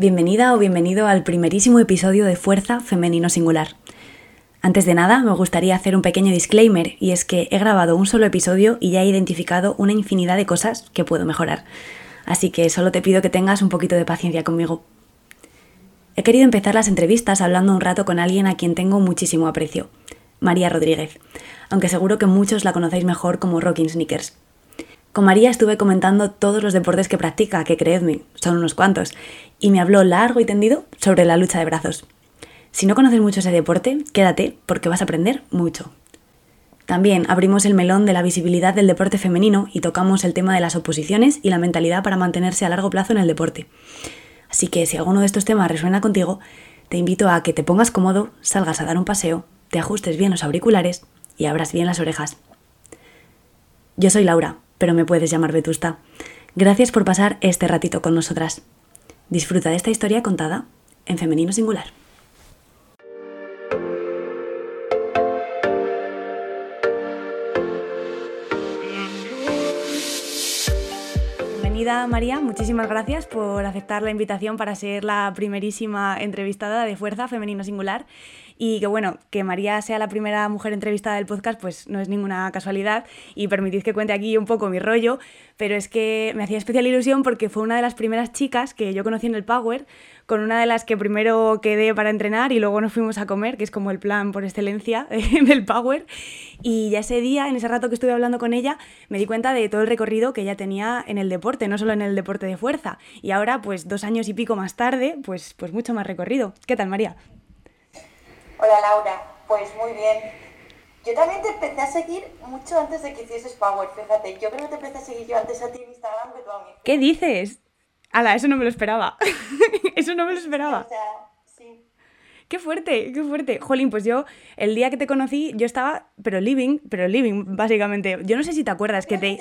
Bienvenida o bienvenido al primerísimo episodio de Fuerza Femenino Singular. Antes de nada, me gustaría hacer un pequeño disclaimer, y es que he grabado un solo episodio y ya he identificado una infinidad de cosas que puedo mejorar. Así que solo te pido que tengas un poquito de paciencia conmigo. He querido empezar las entrevistas hablando un rato con alguien a quien tengo muchísimo aprecio, María Rodríguez, aunque seguro que muchos la conocéis mejor como Rocking Sneakers. Con María estuve comentando todos los deportes que practica, que creedme, son unos cuantos, y me habló largo y tendido sobre la lucha de brazos. Si no conoces mucho ese deporte, quédate porque vas a aprender mucho. También abrimos el melón de la visibilidad del deporte femenino y tocamos el tema de las oposiciones y la mentalidad para mantenerse a largo plazo en el deporte. Así que si alguno de estos temas resuena contigo, te invito a que te pongas cómodo, salgas a dar un paseo, te ajustes bien los auriculares y abras bien las orejas. Yo soy Laura, pero me puedes llamar Vetusta. Gracias por pasar este ratito con nosotras. Disfruta de esta historia contada en femenino singular. Bienvenida María, muchísimas gracias por aceptar la invitación para ser la primerísima entrevistada de Fuerza Femenino Singular. Y que bueno, que María sea la primera mujer entrevistada del podcast, pues no es ninguna casualidad. Y permitid que cuente aquí un poco mi rollo, pero es que me hacía especial ilusión porque fue una de las primeras chicas que yo conocí en el Power, con una de las que primero quedé para entrenar y luego nos fuimos a comer, que es como el plan por excelencia del Power. Y ya ese día, en ese rato que estuve hablando con ella, me di cuenta de todo el recorrido que ella tenía en el deporte, no solo en el deporte de fuerza. Y ahora, pues dos años y pico más tarde, pues, pues mucho más recorrido. ¿Qué tal, María? Hola Laura, pues muy bien. Yo también te empecé a seguir mucho antes de que hicieses Power, fíjate. Yo creo que te empecé a seguir yo antes a ti en Instagram que tú a mí. ¿Qué dices? Ala, eso no me lo esperaba. eso no me lo esperaba. O sea, sí. Qué fuerte, qué fuerte. Jolín, pues yo, el día que te conocí, yo estaba, pero living, pero living, básicamente. Yo no sé si te acuerdas que te...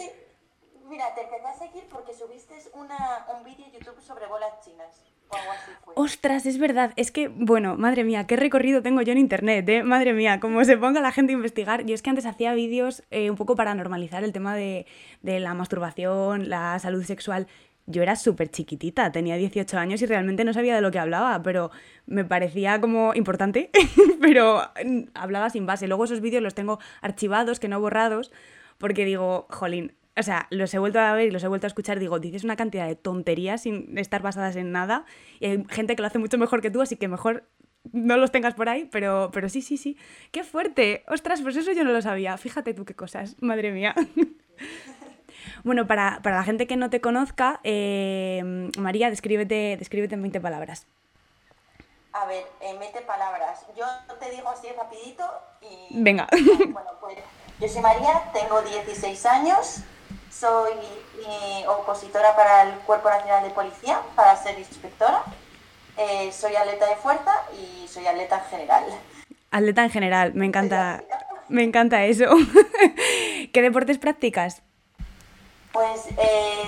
Mira, te empecé a seguir porque subiste una, un vídeo en YouTube sobre bolas chinas. Ostras, es verdad. Es que, bueno, madre mía, qué recorrido tengo yo en internet, ¿eh? Madre mía, como se ponga la gente a investigar. Yo es que antes hacía vídeos eh, un poco para normalizar el tema de, de la masturbación, la salud sexual. Yo era súper chiquitita, tenía 18 años y realmente no sabía de lo que hablaba, pero me parecía como importante, pero mm, hablaba sin base. Luego esos vídeos los tengo archivados, que no borrados, porque digo, jolín, o sea, los he vuelto a ver y los he vuelto a escuchar, digo, dices una cantidad de tonterías sin estar basadas en nada. Y hay gente que lo hace mucho mejor que tú, así que mejor no los tengas por ahí, pero, pero sí, sí, sí. ¡Qué fuerte! Ostras, pues eso yo no lo sabía. Fíjate tú qué cosas, madre mía. bueno, para, la gente que no te conozca, eh, María, descríbete, descríbete en 20 palabras. A ver, en 20 palabras. Yo te digo así rapidito y... Venga. Bueno, pues yo soy María, tengo 16 años, soy eh, opositora para el Cuerpo Nacional de Policía, para ser inspectora. Eh, soy atleta de fuerza y soy atleta en general. Atleta en general, me encanta, me encanta eso. ¿Qué deportes practicas? Pues eh,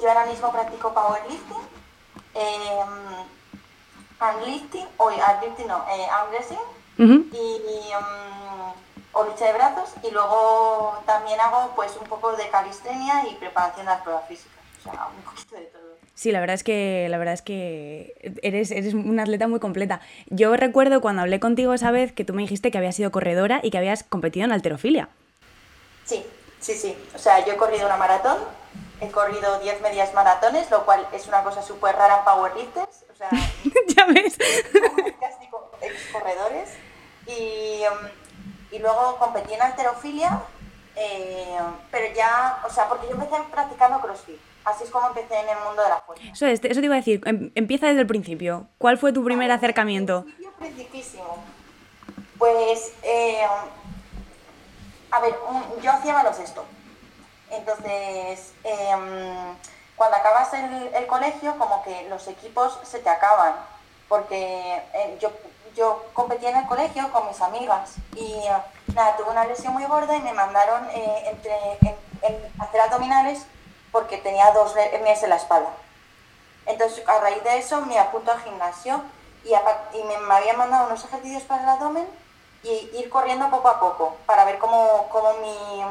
yo ahora mismo practico powerlifting, eh, armlifting, o armlifting no, arm wrestling y um, o lucha de brazos y luego también hago pues un poco de calistenia y preparación de las pruebas físicas, o sea, un poquito de todo. Sí, la verdad es que, la verdad es que eres, eres una atleta muy completa. Yo recuerdo cuando hablé contigo esa vez que tú me dijiste que habías sido corredora y que habías competido en alterofilia. Sí, sí, sí. O sea, yo he corrido una maratón, he corrido 10 medias maratones, lo cual es una cosa súper rara en powerlifters. O sea, ya ves. Casi corredores. Y, um, y luego competí en alterofilia, eh, pero ya, o sea, porque yo empecé practicando crossfit. Así es como empecé en el mundo de la fuerza. Eso, eso te iba a decir, em, empieza desde el principio. ¿Cuál fue tu primer acercamiento? Principísimo. Pues, eh, a ver, yo hacía baloncesto. Entonces, em, cuando acabas el, el, colegio, como que los equipos se te acaban. Porque eh, yo yo competía en el colegio con mis amigas y eh, nada, tuve una lesión muy gorda y me mandaron eh, entre, en, hacer abdominales porque tenía dos hernias en la espalda. Entonces, a raíz de eso, me apunto al gimnasio y, y me, me, habían mandado unos ejercicios para el abdomen y ir corriendo poco a poco para ver cómo, cómo, mi,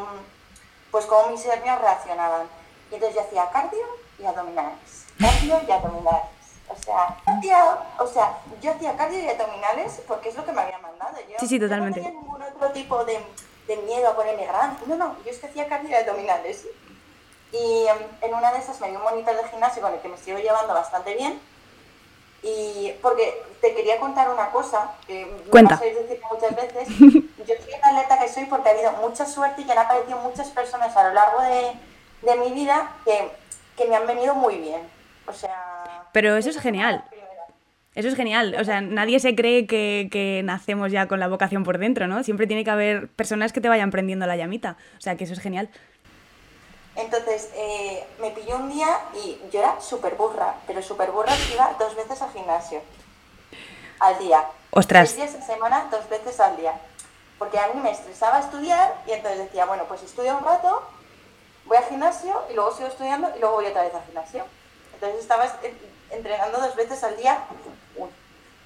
pues cómo mis hernias reaccionaban. Y entonces yo hacía cardio y abdominales, cardio y abdominales sea, hacía, o sea, yo hacía cardio y abdominales porque es lo que me habían mandado. Yo, sí, sí, totalmente. no tenía ningún otro tipo de, de miedo a ponerme grande. No, no, yo es que hacía cardio y abdominales. Y em, en una de esas me dio un monitor de gimnasio con el que me estoy llevando bastante bien. Y porque te quería contar una cosa, que Cuenta. me decir muchas veces. Yo soy una atleta que soy porque ha habido mucha suerte y que han aparecido muchas personas a lo largo de, de mi vida que, que me han venido muy bien. O sea... Pero eso es genial. Eso es genial. O sea, nadie se cree que, que, nacemos ya con la vocación por dentro, ¿no? Siempre tiene que haber personas que te vayan prendiendo la llamita. O sea, que eso es genial. Entonces, eh, me pilló un día y yo era súper burra, pero súper burra que iba dos veces al gimnasio. Al día. Ostras. Seis días a semana, dos veces al día. Porque a mí me estresaba estudiar y entonces decía, bueno, pues estudio un rato, voy al gimnasio y luego sigo estudiando y luego voy otra vez al gimnasio. Entonces estaba entrenando dos veces al día,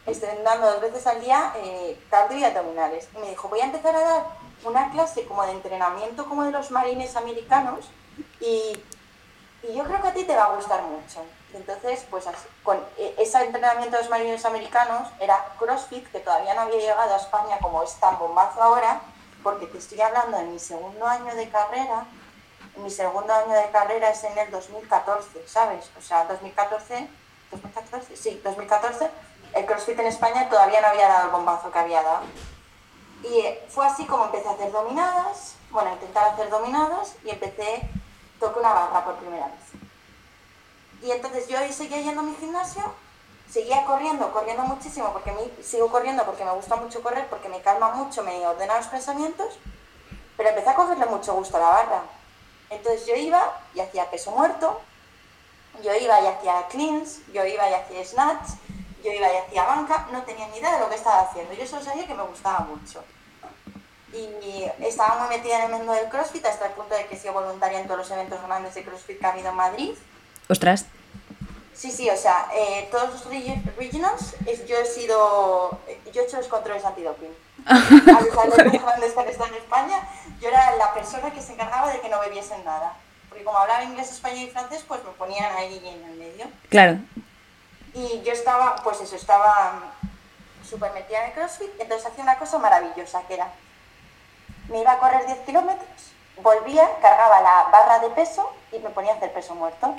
entrenando dos veces al día eh, cardio y abdominales. Y me dijo, voy a empezar a dar una clase como de entrenamiento como de los marines americanos y, y, yo creo que a ti te va a gustar mucho. Entonces, pues con e, ese entrenamiento de los marines americanos era CrossFit, que todavía no había llegado a España como es tan bombazo ahora, porque te estoy hablando en mi segundo año de carrera, mi segundo año de carrera es en el 2014, ¿sabes? O sea, 2014, 2014, sí, 2014, el CrossFit en España todavía no había dado el bombazo que había dado. Y fue así como empecé a hacer dominadas, bueno, a intentar hacer dominadas y empecé, toqué una barra por primera vez. Y entonces yo seguía yendo a mi gimnasio, seguía corriendo, corriendo muchísimo, porque me, sigo corriendo porque me gusta mucho correr, porque me calma mucho, me ordena los pensamientos, pero empecé a cogerle mucho gusto a la barra. Entonces yo iba y hacía peso muerto, yo iba y hacía cleans, yo iba y hacía snatch, yo iba y hacía banca, no tenía ni idea de lo que estaba haciendo. Yo solo sabía que me gustaba mucho. Y estaba muy metida en el mundo del CrossFit hasta el punto de que he sido voluntaria en todos los eventos grandes de CrossFit que ha habido en Madrid. Ostras. Sí, sí, o sea, eh, todos los regionals, yo he sido, yo he hecho los controles antidoping. A los grandes que han estado en España, yo era la persona que se encargaba de que no bebiesen nada. Porque como hablaba inglés, español y francés, pues me ponían ahí en el medio. Claro. Y yo estaba, pues eso, estaba súper metida en el CrossFit, entonces hacía una cosa maravillosa, que era, me iba a correr 10 kilómetros, volvía, cargaba la barra de peso y me ponía a hacer peso muerto.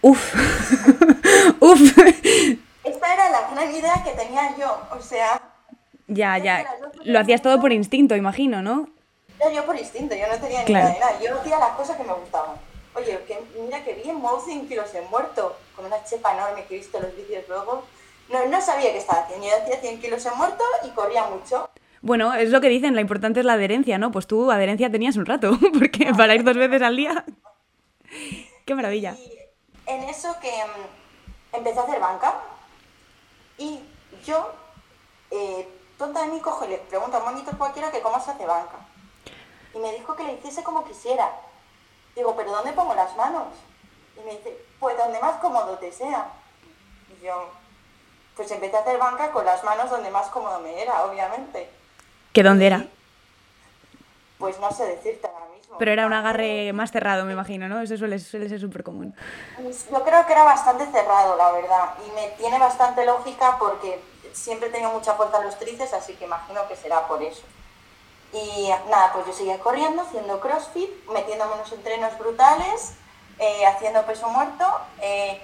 Uf, uf. Esta era la gran idea que tenía yo, o sea... Ya, ya, lo hacías todo por instinto, imagino, ¿no? Yo por instinto, yo no tenía ni idea de nada, yo hacía las cosas que me gustaban. Oye, que, mira que bien, muevo 100 kilos en muerto, con una chepa enorme que he visto en los vídeos luego. No, no sabía qué estaba haciendo, yo hacía 100 kilos en muerto y corría mucho. Bueno, es lo que dicen, la importante es la adherencia, ¿no? Pues tú adherencia tenías un rato, porque para ir dos veces al día... ¡Qué maravilla! Y en eso que um, empecé a hacer banca y yo, eh, tonta de mí, cojo y le pregunto a un monitor cualquiera que cómo se hace banca. Y me dijo que le hiciese como quisiera. Digo, ¿pero dónde pongo las manos? Y me dice, pues donde más cómodo te sea. Y yo, pues empecé a hacer banca con las manos donde más cómodo me era, obviamente. ¿Qué dónde era? Pues no sé decirte ahora mismo. Pero era un agarre más cerrado, me imagino, ¿no? Eso suele, suele ser súper común. Yo creo que era bastante cerrado, la verdad. Y me tiene bastante lógica porque siempre he tenido mucha fuerza en los tríceps, así que imagino que será por eso. Y nada, pues yo seguía corriendo, haciendo crossfit, metiéndome unos entrenos brutales, eh, haciendo peso muerto. Eh,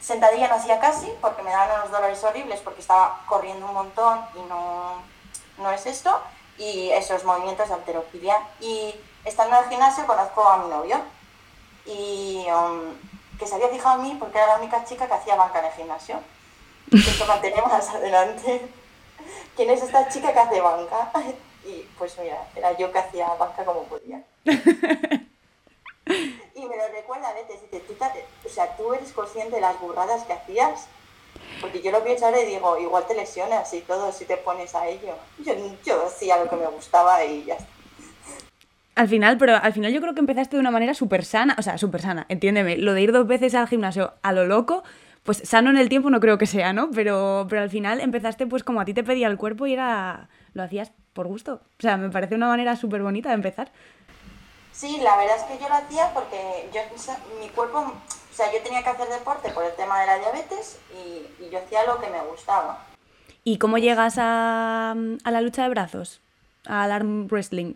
sentadilla no hacía casi porque me daban unos dolores horribles porque estaba corriendo un montón y no, no es esto. Y esos movimientos de alterofilia. Y estando en el gimnasio conozco a mi novio y um, que se había fijado en mí porque era la única chica que hacía banca en el gimnasio. Esto mantenemos adelante. ¿Quién es esta chica que hace banca? Y pues mira, era yo que hacía banca como podía. y me lo recuerda a veces, dice, ¿tú, o sea, tú eres consciente de las burradas que hacías. Porque yo lo pienso ahora y digo, igual te lesionas y todo si te pones a ello. Yo, yo hacía lo que me gustaba y ya está. Al final, pero al final yo creo que empezaste de una manera súper sana, o sea, súper sana, entiéndeme, lo de ir dos veces al gimnasio a lo loco, pues sano en el tiempo no creo que sea, ¿no? Pero, pero al final empezaste pues como a ti te pedía el cuerpo y era, lo hacías por gusto. O sea, me parece una manera súper bonita de empezar. Sí, la verdad es que yo lo hacía porque yo, mi cuerpo, o sea, yo tenía que hacer deporte por el tema de la diabetes y, yo hacía lo que me gustaba. ¿Y cómo llegas a, a la lucha de brazos? Al arm wrestling.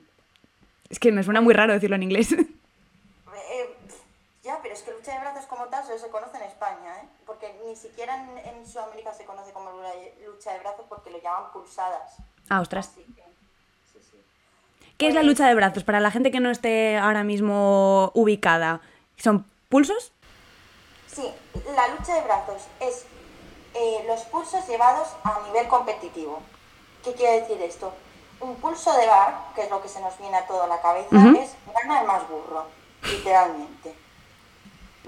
Es que me suena muy raro decirlo en inglés. Eh, ya, pero es que lucha de brazos como tal solo se conoce en España, ¿eh? Porque ni siquiera en, Sudamérica se conoce como lucha de brazos porque lo llaman pulsadas. Ah, ostras. ¿Qué es la pues lucha de brazos? Para la gente que no esté ahora mismo ubicada, ¿son pulsos? Sí, la lucha de brazos es eh, los pulsos llevados a nivel competitivo. ¿Qué quiere decir esto? Un pulso de bar, que es lo que se nos viene a toda la cabeza, es gana el más burro, literalmente.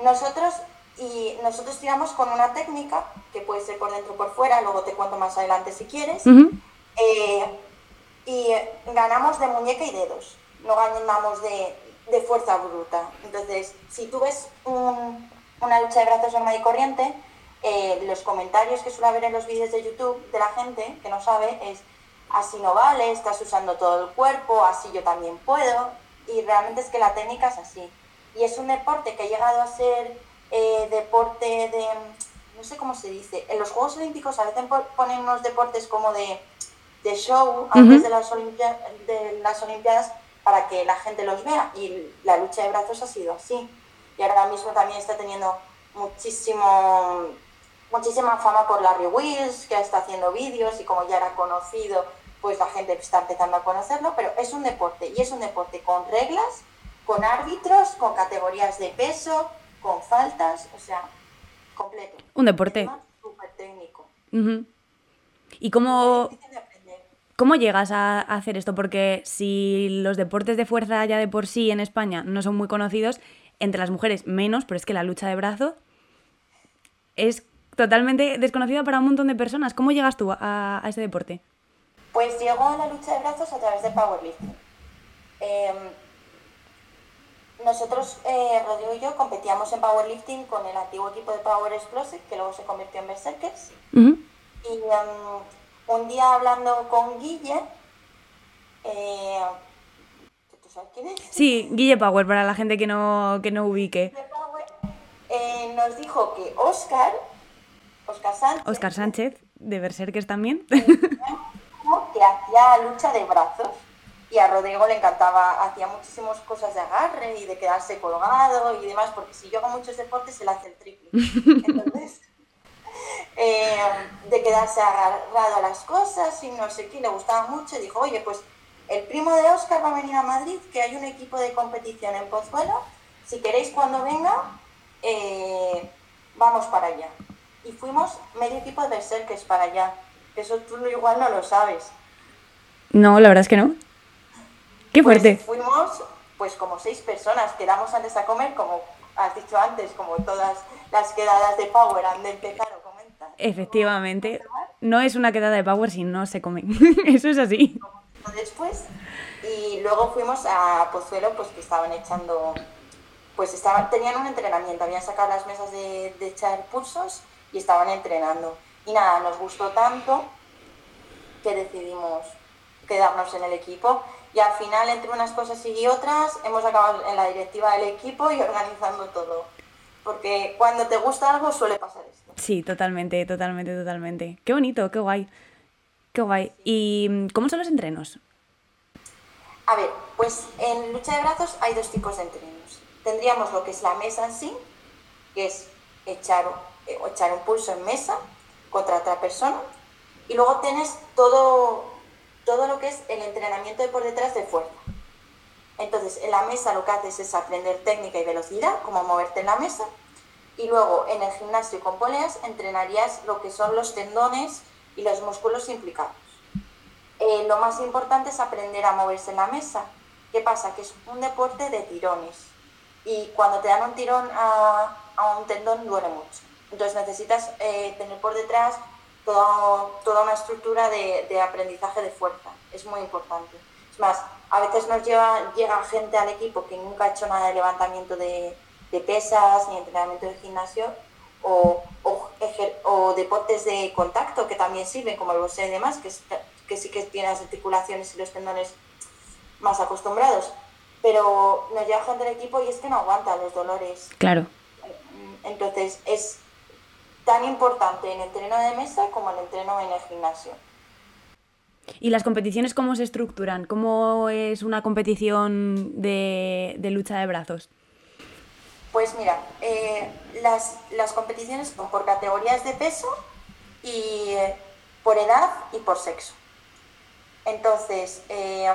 Nosotros y nosotros tiramos con una técnica que puede ser por dentro o por fuera, luego te cuento más adelante si quieres. Eh, y ganamos de muñeca y dedos, no ganamos de, de fuerza bruta. Entonces, si tú ves una lucha de brazos normal y corriente, eh, los comentarios que suele haber en los vídeos de YouTube de la gente que no sabe es así no vale, estás usando todo el cuerpo, así yo también puedo. Y realmente es que la técnica es así. Y es un deporte que ha llegado a ser eh, deporte de, no sé cómo se dice, en los Juegos Olímpicos a veces ponen unos deportes como de, de show antes de, las de las Olimpiadas para que la gente los vea y la lucha de brazos ha sido así. Y ahora mismo también está teniendo muchísimo muchísima fama por Larry Wills, que está haciendo vídeos y como ya era conocido, pues la gente está empezando a conocerlo, pero es un deporte y es un deporte con reglas, con árbitros, con categorías de peso, con faltas, o sea, completo. Un deporte. Súper técnico. ¿Y cómo, cómo llegas a hacer esto? Porque si los deportes de fuerza ya de por sí en España no son muy conocidos, entre las mujeres menos, pero es que la lucha de brazo es totalmente desconocida para un montón de personas. ¿Cómo llegas tú a, ese deporte? Pues llegó a la lucha de brazos a través de powerlifting. Em, nosotros, eh, Rodrigo y yo, competíamos en powerlifting con el antiguo equipo de Power Explosive, que luego se convirtió en Berserkers. Y em, un día hablando con Guille, eh, ¿tú sabes quién es? Sí, Guille Power, para la gente que no, que no ubique. Eh, nos dijo que Oscar Oscar Sánchez. Oscar Sánchez, de Berserkers también. que hacía lucha de brazos. Y a Rodrigo le encantaba, hacía muchísimas cosas de agarre y de quedarse colgado y demás, porque si yo hago muchos deportes, él hace el triple. Entonces, eh, de quedarse agarrado a las cosas y no sé qué, le gustaba mucho. Y dijo, oye, pues el primo de Oscar va a venir a Madrid, que hay un equipo de competición en Pozuelo. Si queréis cuando venga, eh, vamos para allá y fuimos medio equipo de Berserkers para allá. Eso tú igual no lo sabes. No, la verdad es que no. Qué pues fuerte. fuimos pues como seis personas, quedamos antes a comer, como has dicho antes, como todas las quedadas de Power han de empezar o comentar. Efectivamente. No es una quedada de Power si no se come. Eso es así. Después, y luego fuimos a Pozuelo, pues que estaban echando, pues estaban, tenían un entrenamiento, habían sacado las mesas de, de echar pulsos y estaban entrenando. Y nada, nos gustó tanto que decidimos quedarnos en el equipo y al final entre unas cosas y otras hemos acabado en la directiva del equipo y organizando todo. Porque cuando te gusta algo suele pasar esto. Sí, totalmente, totalmente, totalmente. Qué bonito, qué guay. Qué guay. ¿Y cómo son los entrenos? A ver, pues en lucha de brazos hay dos tipos de entrenos. Tendríamos lo que es la mesa en sí, que es echar eh, echar un pulso en mesa contra otra persona. Y luego tienes todo, todo lo que es el entrenamiento de por detrás de fuerza. Entonces, en la mesa lo que haces es aprender técnica y velocidad, como moverte en la mesa. Y luego en el gimnasio con poleas entrenarías lo que son los tendones y los músculos implicados. Eh, lo más importante es aprender a moverse en la mesa. ¿Qué pasa? Que es un deporte de tirones. Y cuando te dan un tirón a, un tendón duele mucho. Entonces necesitas eh, tener por detrás toda una estructura de, aprendizaje de fuerza. Es muy importante. Es más, a veces nos lleva, llega gente al equipo que nunca ha hecho nada de levantamiento de, pesas ni entrenamiento de gimnasio o, o, deportes de contacto que también sirven, como el boxeo y demás, que, que sí que tienen las articulaciones y los tendones más acostumbrados. Pero nos lleva gente al equipo y es que no aguanta los dolores. Claro Entonces es tan importante en el entreno de mesa como en el entreno en el gimnasio. ¿Y las competiciones cómo se estructuran? ¿Cómo es una competición de, lucha de brazos? Pues mira, eh, las, las, competiciones son por categorías de peso y eh, por edad y por sexo. Entonces, eh,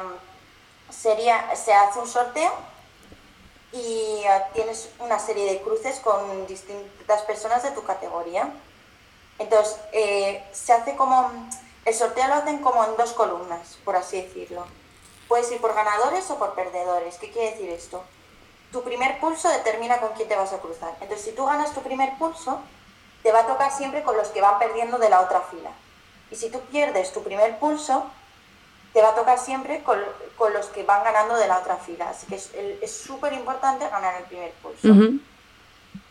sería, se hace un sorteo y tienes una serie de cruces con distintas personas de tu categoría. Entonces, se hace como el sorteo lo hacen como en dos columnas, por así decirlo. Puedes ir por ganadores o por perdedores. ¿Qué quiere decir esto? Tu primer pulso determina con quién te vas a cruzar. Entonces, si tú ganas tu primer pulso, te va a tocar siempre con los que van perdiendo de la otra fila. Y si tú pierdes tu primer pulso, te va a tocar siempre con, los que van ganando de la otra fila. Así que es súper importante ganar el primer pulso.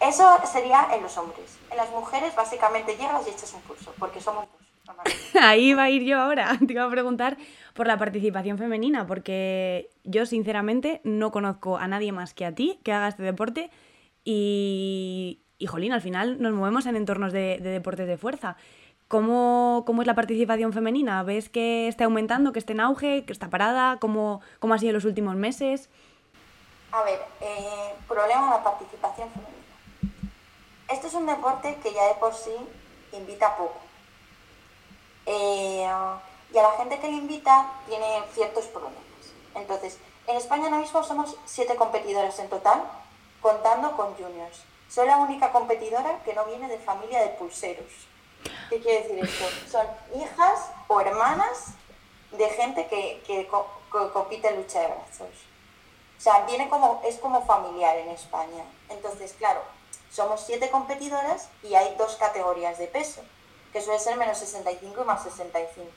Eso sería en los hombres. En las mujeres, básicamente llegas y echas un pulso, porque somos dos. Ahí va a ir yo ahora. Te iba a preguntar por la participación femenina, porque yo sinceramente no conozco a nadie más que a ti que haga este deporte y, y jolín, al final nos movemos en entornos de, deportes de fuerza. ¿Cómo, ¿Cómo, es la participación femenina? ¿Ves que está aumentando, que está en auge, que está parada? ¿Cómo, cómo ha sido los últimos meses? A ver, eh, problema de la participación femenina. Este es un deporte que ya de por sí invita poco. Eh, y a la gente que le invita tiene ciertos problemas. Entonces, en España ahora mismo somos siete competidoras en total, contando con juniors. Soy la única competidora que no viene de familia de pulseros. ¿Qué quiere decir esto? Son hijas o hermanas de gente que, que, compite en lucha de brazos. O sea, viene como, es como familiar en España. Entonces, claro, somos siete competidoras y hay dos categorías de peso que suele ser menos 65 y más 65.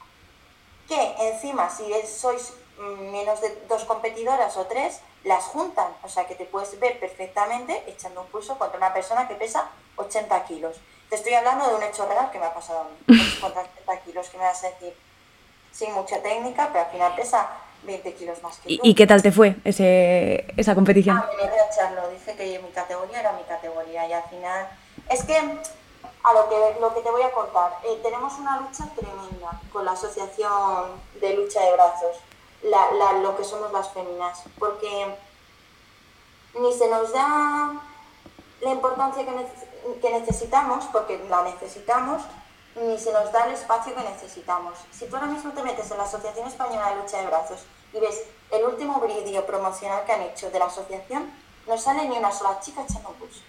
Que encima, si sois mm, menos de dos competidoras o tres, las juntan. O sea que te puedes ver perfectamente echando un pulso contra una persona que pesa 80 kilos. Te estoy hablando de un hecho real que me ha pasado a mí. Contra 80 kilos, que me vas a decir, sin mucha técnica, pero al final pesa 20 kilos más que ¿Y, ¿Y qué tal te fue ese, esa competición? Ah, me a echarlo. Dice que mi categoría era mi categoría y al final... Es que a lo que, lo que te voy a contar. Eh, tenemos una lucha tremenda con la Asociación de Lucha de Brazos, lo que somos las féminas, porque ni se nos da la importancia que, que necesitamos, porque la necesitamos, ni se nos da el espacio que necesitamos. Si tú ahora mismo te metes en la Asociación Española de Lucha de Brazos y ves el último vídeo promocional que han hecho de la asociación, no sale ni una sola chica echando pulso.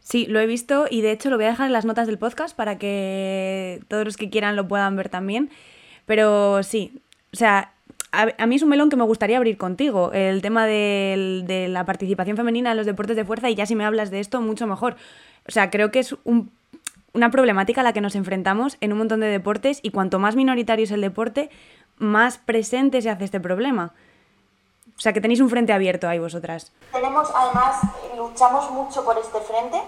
Sí, lo he visto y de hecho lo voy a dejar en las notas del podcast para que todos los que quieran lo puedan ver también. Pero sí, o sea, a, mí es un melón que me gustaría abrir contigo, el tema de, la participación femenina en los deportes de fuerza y ya si me hablas de esto, mucho mejor. O sea, creo que es una problemática a la que nos enfrentamos en un montón de deportes y cuanto más minoritario es el deporte, más presente se hace este problema. O sea, que tenéis un frente abierto ahí vosotras. Tenemos, además, luchamos mucho por este frente,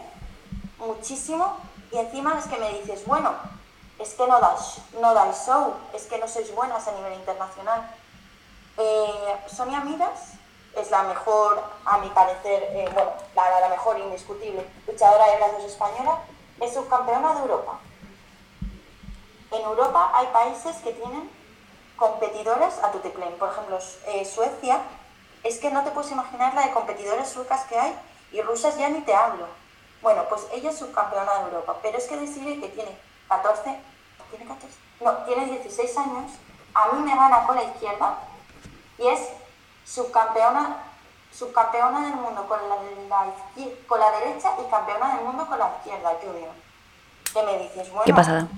muchísimo, y encima es que me dices, bueno, es que no dais, no dais show, es que no sois buenas a nivel internacional. Eh, Sonia Miras es la mejor, a mi parecer, eh, bueno, la, mejor indiscutible luchadora de brazos española, es subcampeona de Europa. En Europa hay países que tienen competidoras a tuteclén. Por ejemplo, eh, Suecia, es que no te puedes imaginar la de competidoras suecas que hay y rusas ya ni te hablo. Bueno, pues ella es subcampeona de Europa, pero es que decide que tiene 14, ¿tiene 14? No, tiene 16 años, a mí me gana con la izquierda y es subcampeona, subcampeona del mundo con la, con la derecha y campeona del mundo con la izquierda, junior. ¿Qué me dices? Bueno, ¿Qué pasada?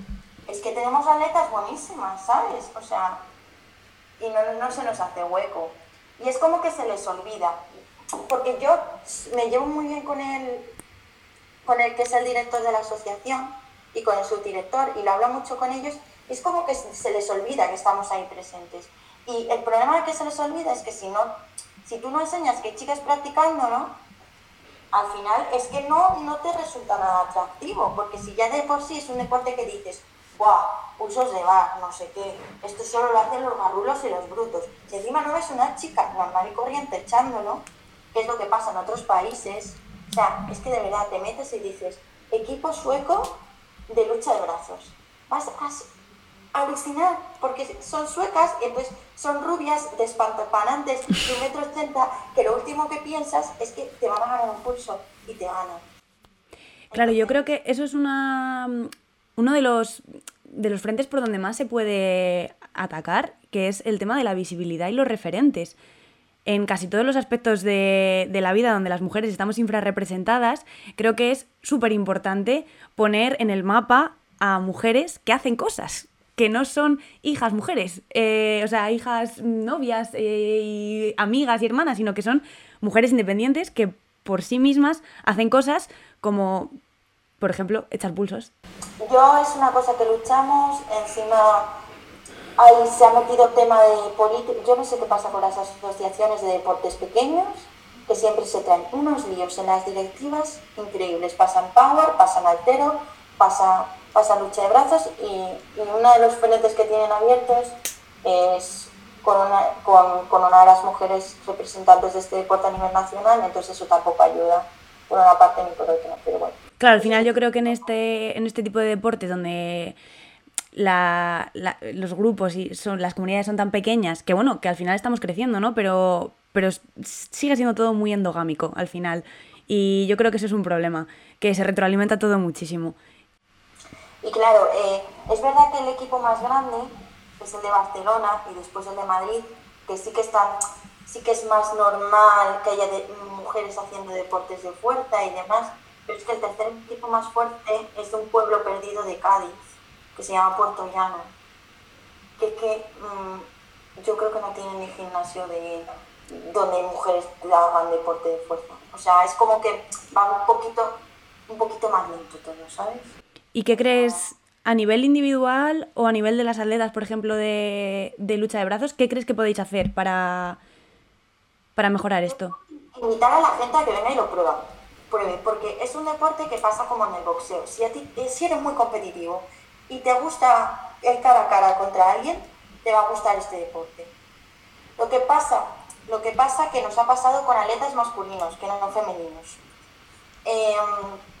Es que tenemos atletas buenísimas, ¿sabes? O sea, y no, no se nos hace hueco. Y es como que se les olvida. Porque yo me llevo muy bien con el, con el que es el director de la asociación y con el subdirector y lo hablo mucho con ellos. es como que se les olvida que estamos ahí presentes. Y el problema que se les olvida es que si, no, si tú no enseñas que chicas practicando, ¿no? al final es que no, no te resulta nada atractivo, porque si ya de por sí es un deporte que dices, ¡buah! Pulsos de bar, no sé qué. Esto solo lo hacen los marrulos y los brutos. Si encima no ves una chica normal y corriente echándolo, que es lo que pasa en otros países, O sea, es que de verdad te metes y dices, equipo sueco de lucha de brazos. Vas a alucinar, porque son suecas entonces son rubias, despantapanantes, de un metro ochenta, que lo último que piensas es que te van a ganar un pulso y te ganan. Claro, yo creo que eso es una uno de los de los frentes por donde más se puede atacar, que es el tema de la visibilidad y los referentes. En casi todos los aspectos de, de la vida donde las mujeres estamos infrarrepresentadas, creo que es súper importante poner en el mapa a mujeres que hacen cosas, que no son hijas mujeres, eh, o sea, hijas novias, eh, y amigas y hermanas, sino que son mujeres independientes que por sí mismas hacen cosas como, por ejemplo, echar pulsos. Yo es una cosa que luchamos, encima ahí se ha metido tema de política, yo no sé qué pasa con las asociaciones de deportes pequeños, que siempre se traen unos líos en las directivas increíbles, pasan power, pasan altero, pasa, pasa lucha de brazos y, uno de los frentes que tienen abiertos es con una, con, con una de las mujeres representantes de este deporte a nivel nacional, entonces eso tampoco ayuda por una parte ni por otra, pero bueno. Claro, al final yo creo que en este, en este tipo de deportes donde la, los grupos y son, las comunidades son tan pequeñas, que bueno, que al final estamos creciendo, ¿no? Pero, pero sigue siendo todo muy endogámico al final. Y yo creo que eso es un problema, que se retroalimenta todo muchísimo. Y claro, eh, es verdad que el equipo más grande es el de Barcelona y después el de Madrid, que sí que están, sí que es más normal que haya mujeres haciendo deportes de fuerza y demás, pero es que el tercer equipo más fuerte es de un pueblo perdido de Cádiz, que se llama Puerto Llano, que es que mm, yo creo que no tiene ni gimnasio de donde mujeres hagan deporte de fuerza. O sea, es como que va un poquito, un poquito más lento todo, ¿sabes? ¿Y qué crees a nivel individual o a nivel de las atletas, por ejemplo, de, de lucha de brazos? ¿Qué crees que podéis hacer para, para mejorar esto? Invitar a la gente a que venga y lo prueba pruebe, porque es un deporte que pasa como en el boxeo. Si, a ti, eh, si eres muy competitivo y te gusta el cara a cara contra alguien, te va a gustar este deporte. Lo que pasa, lo que pasa que nos ha pasado con atletas masculinos, que no femeninos. Em,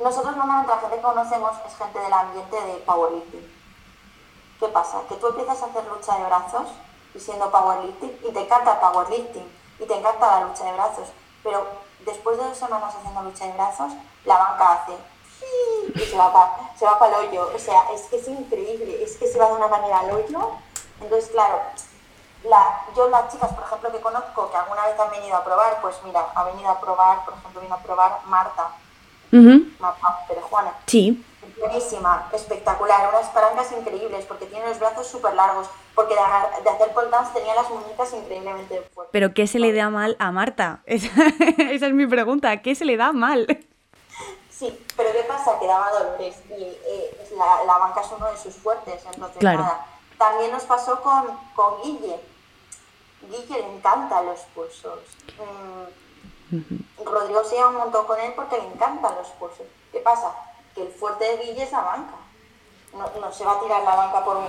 nosotros normalmente la gente que conocemos es gente del ambiente de powerlifting. ¿Qué pasa? Que tú empiezas a hacer lucha de brazos y siendo powerlifting y te encanta powerlifting y te encanta la lucha de brazos, pero después de dos semanas haciendo lucha de brazos, la banca hace y se va para el hoyo. O sea, es que es increíble, es que se va de una manera al hoyo. Entonces, claro, la, yo las chicas, por ejemplo, que conozco, que alguna vez han venido a probar, pues mira, ha venido a probar, por ejemplo, vino a probar Marta, Marta pero Juana. Sí. Buenísima, espectacular, unas palancas increíbles, porque tiene los brazos súper largos, porque de, hacer pole dance tenía las muñecas increíblemente fuertes. ¿Pero qué se le da mal a Marta? Esa, es mi pregunta, ¿qué se le da mal? Sí, pero ¿qué pasa? Que daba dolores y eh, la, la, banca es uno de sus fuertes, entonces nada. También nos pasó con, con Guille. Guille le encantan los pulsos. Mm, Rodrigo se lleva un montón con él porque le encantan los pulsos. ¿Qué pasa? Que el fuerte de Guille es la banca. No, no se va a tirar la banca por un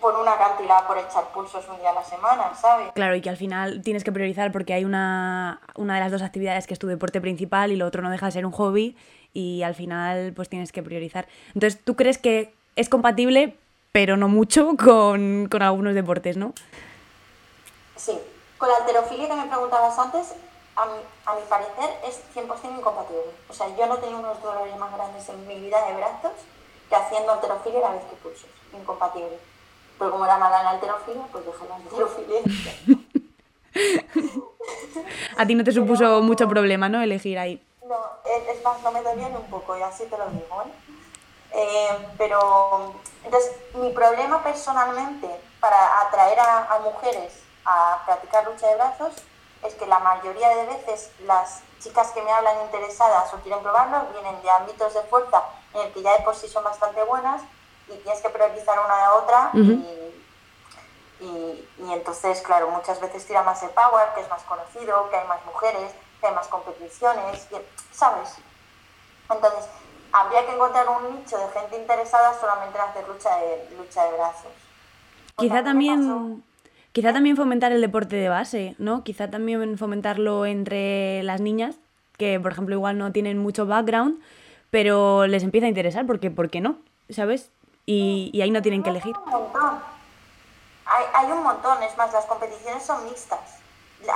por, una cantidad por echar pulsos un día a la semana, ¿sabes? Claro, y que al final tienes que priorizar porque hay una, una de las dos actividades que es tu deporte principal y lo otro no deja de ser un hobby y al final pues tienes que priorizar. Entonces, ¿tú crees que es compatible, pero no mucho, con, con algunos deportes, no? Sí. Con la alterofilia que me preguntabas antes, a mi, a mi parecer es 100% incompatible. O sea, yo no tenía unos dolores más grandes en mi vida de brazos que haciendo alterofilia la vez que pulsos. Incompatible. Pero como era mala en alterofilia, pues dejé la alterofilia. A ti no te supuso mucho problema, ¿no? Elegir ahí. No, es más, no me dolía ni un poco, y así te lo digo, ¿eh? ¿eh? pero, entonces, mi problema personalmente para atraer a, a, mujeres a practicar lucha de brazos es que la mayoría de veces las chicas que me hablan interesadas o quieren probarlo vienen de ámbitos de fuerza en el que ya de por sí son bastante buenas y tienes que priorizar una de otra y, y, entonces, claro, muchas veces tira más el power, que es más conocido, que hay más mujeres, que hay más competiciones, ¿sabes? Entonces, habría que encontrar un nicho de gente interesada solamente en hacer lucha de, lucha de brazos. Quizá también... Quizá también fomentar el deporte de base, ¿no? Quizá también fomentarlo entre las niñas que por ejemplo igual no tienen mucho background, pero les empieza a interesar porque, ¿por qué no? ¿Sabes? Y, y ahí no tienen que elegir. Hay un montón. Hay, un montón, es más, las competiciones son mixtas,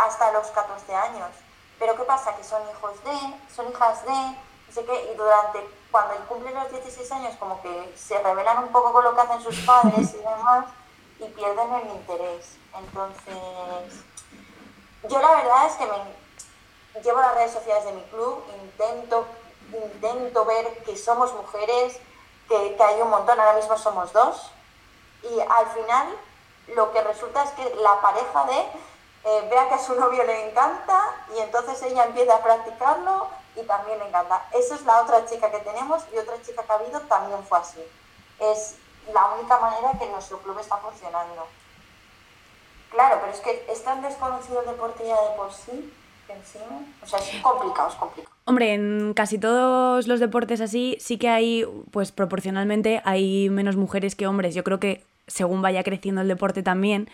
hasta los 14 años. Pero ¿qué pasa? Que son hijos de, son hijas de, no sé qué, y durante, cuando cumplen los 16 años, como que se revelan un poco con lo que hacen sus padres y demás, y pierden el interés. Entonces, yo la verdad es que me llevo las redes sociales de mi club, intento, intento ver que somos mujeres, que, hay un montón, ahora mismo somos dos, y al final lo que resulta es que la pareja de eh, vea que a su novio le encanta y entonces ella empieza a practicarlo y también le encanta. Esa es la otra chica que tenemos y otra chica que ha habido también fue así. Es la única manera que nuestro club está funcionando. Claro, pero es que es tan desconocido el deporte ya de por sí encima, o sea, es complicado, es complicado. Hombre, en casi todos los deportes así sí que hay, pues proporcionalmente hay menos mujeres que hombres. Yo creo que según vaya creciendo el deporte también,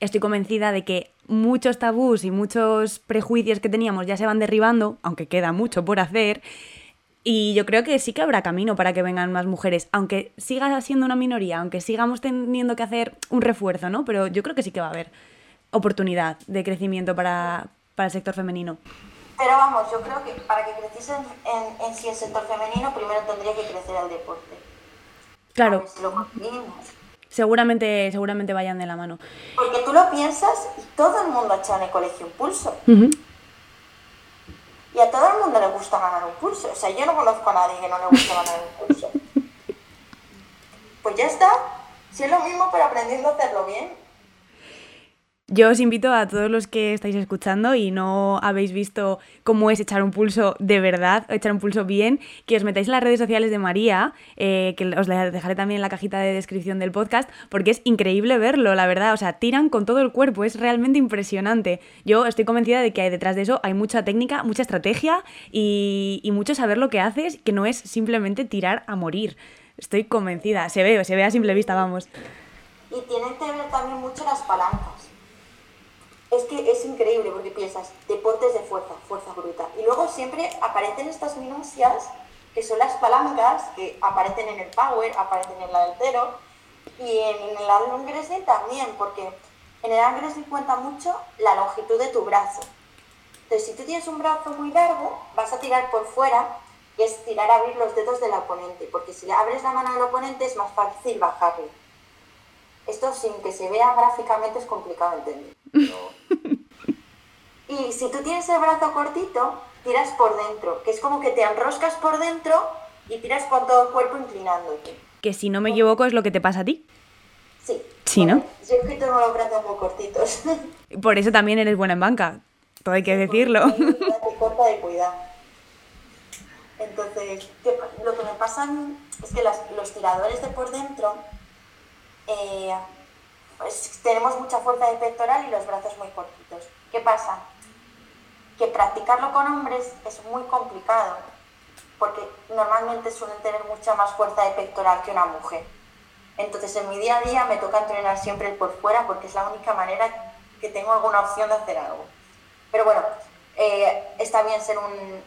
estoy convencida de que muchos tabús y muchos prejuicios que teníamos ya se van derribando, aunque queda mucho por hacer. Y yo creo que sí que habrá camino para que vengan más mujeres, aunque siga siendo una minoría, aunque sigamos teniendo que hacer un refuerzo, ¿no? Pero yo creo que sí que va a haber oportunidad de crecimiento para, para el sector femenino. Pero vamos, yo creo que para que creciese en, en, sí el sector femenino, primero tendría que crecer el deporte. Claro. Si lo conseguimos. Seguramente, seguramente vayan de la mano. Porque tú lo piensas y todo el mundo ha echado en el colegio un pulso. Y a todo el mundo le gusta ganar un pulso. O sea, yo no conozco a nadie que no le guste ganar un pulso. Pues ya está. Si es lo mismo, pero aprendiendo a hacerlo bien. Yo os invito a todos los que estáis escuchando y no habéis visto cómo es echar un pulso de verdad, echar un pulso bien, que os metáis en las redes sociales de María, eh, que os la dejaré también en la cajita de descripción del podcast, porque es increíble verlo, la verdad. O sea, tiran con todo el cuerpo, es realmente impresionante. Yo estoy convencida de que detrás de eso hay mucha técnica, mucha estrategia y, y mucho saber lo que haces, que no es simplemente tirar a morir. Estoy convencida, se ve, se ve a simple vista, vamos. Y tienen que ver también mucho las palancas. Es que es increíble porque piensas, deportes de fuerza, fuerza bruta. Y luego siempre aparecen estas minucias que son las palancas que aparecen en el power, aparecen en el altero y en, el wrestling también, porque en el wrestling cuenta mucho la longitud de tu brazo. Entonces, si tú tienes un brazo muy largo, vas a tirar por fuera, que es tirar a abrir los dedos del oponente, porque si le abres la mano del oponente es más fácil bajarle. Esto sin que se vea gráficamente es complicado de entender. Y si tú tienes el brazo cortito, tiras por dentro, que es como que te enroscas por dentro y tiras con todo el cuerpo inclinándote. Que si no me equivoco es lo que te pasa a ti. Sí. Sí, ¿no? Yo es que tengo los brazos muy cortitos. Por eso también eres buena en banca, todo hay que decirlo. Te corta de cuidado. Entonces, ¿qué pa- lo que me pasa es que las- los tiradores de por dentro, eh, pues tenemos mucha fuerza de pectoral y los brazos muy cortitos. ¿Qué pasa? Que practicarlo con hombres es muy complicado, porque normalmente suelen tener mucha más fuerza de pectoral que una mujer. Entonces, en mi día a día me toca entrenar siempre el por fuera porque es la única manera que tengo alguna opción de hacer algo. Pero bueno, eh, está bien ser, un,